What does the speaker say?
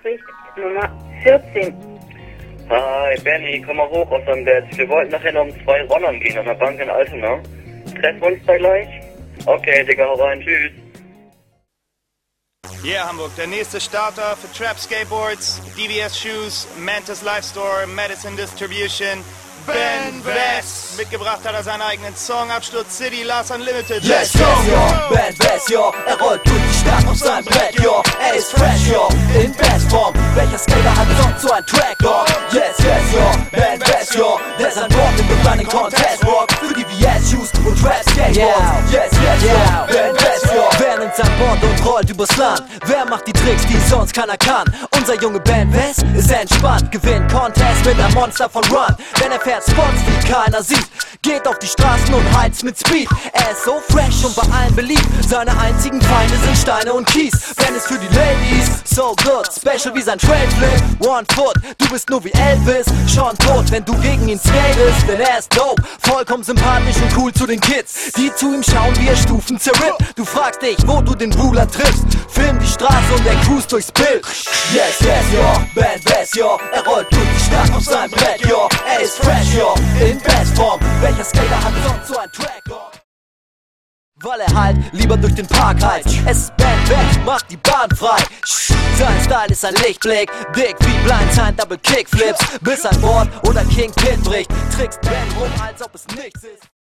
Nachricht Nummer 14. Hi, Benny, komm mal hoch aus deinem Bett. Wir wollten nachher noch um zwei Rollern gehen an der Bank in Altona. Treffen wir uns da gleich? Okay, Digga, hau rein, tschüss. Yeah, Hamburg, der nächste Starter für Trap Skateboards, DVS Shoes, Mantis Life Store, Medicine Distribution, Ben West. Mitgebracht hat er seinen eigenen Song, Absturz City, Last Unlimited. Let's go, yo, Ben West, yo, er rollt durch die Stadt auf seinem Brett, yo, ist fresh, yo, in Bestform, welcher Skater hat sonst so ein Track, yo, yes, yes, yo, Ben West, yo, der sein Wort im Running Contest, Rock, für DVS Shoes und Trap Skateboards, yes, yes, yo, Ben West, yo, nimmt sein Board und rollt übers Land, wer macht die Tricks, die sonst keiner kann, unser junge Ben West ist entspannt, gewinnt Contest mit einem Monster von Run, denn er fährt Spots, die keiner sieht, geht auf die Straßen und heizt mit Speed, er ist so fresh und bei allen beliebt, seine einzigen Feinde sind Steine und Kies, Ben ist für die Ladies, so good, special wie sein Trailflip, One Foot, du bist nur wie Elvis, schon tot, wenn du gegen ihn skatest, denn er ist dope, vollkommen sympathisch und cool zu den Kids, die zu ihm schauen, wie er Stufen zerrippt, du fragst dich, wo du den Bruder triffst, film die Straße und er cruist durchs Bild, yes, yes, yo, Ben West, yo, er rollt durch die Stadt auf seinem Brett, yo, er ist fresh, yo, in Bestform, welcher Skater hat sonst so ein Track, yo? Weil er halt lieber durch den Park heizt. Es ist Ben West, macht die Bahn frei. Sein Style ist ein Lichtblick, dick wie Blindside Double Kickflips. Bis ein Board oder King Pin bricht, trickst Ben rum, als ob es nichts ist.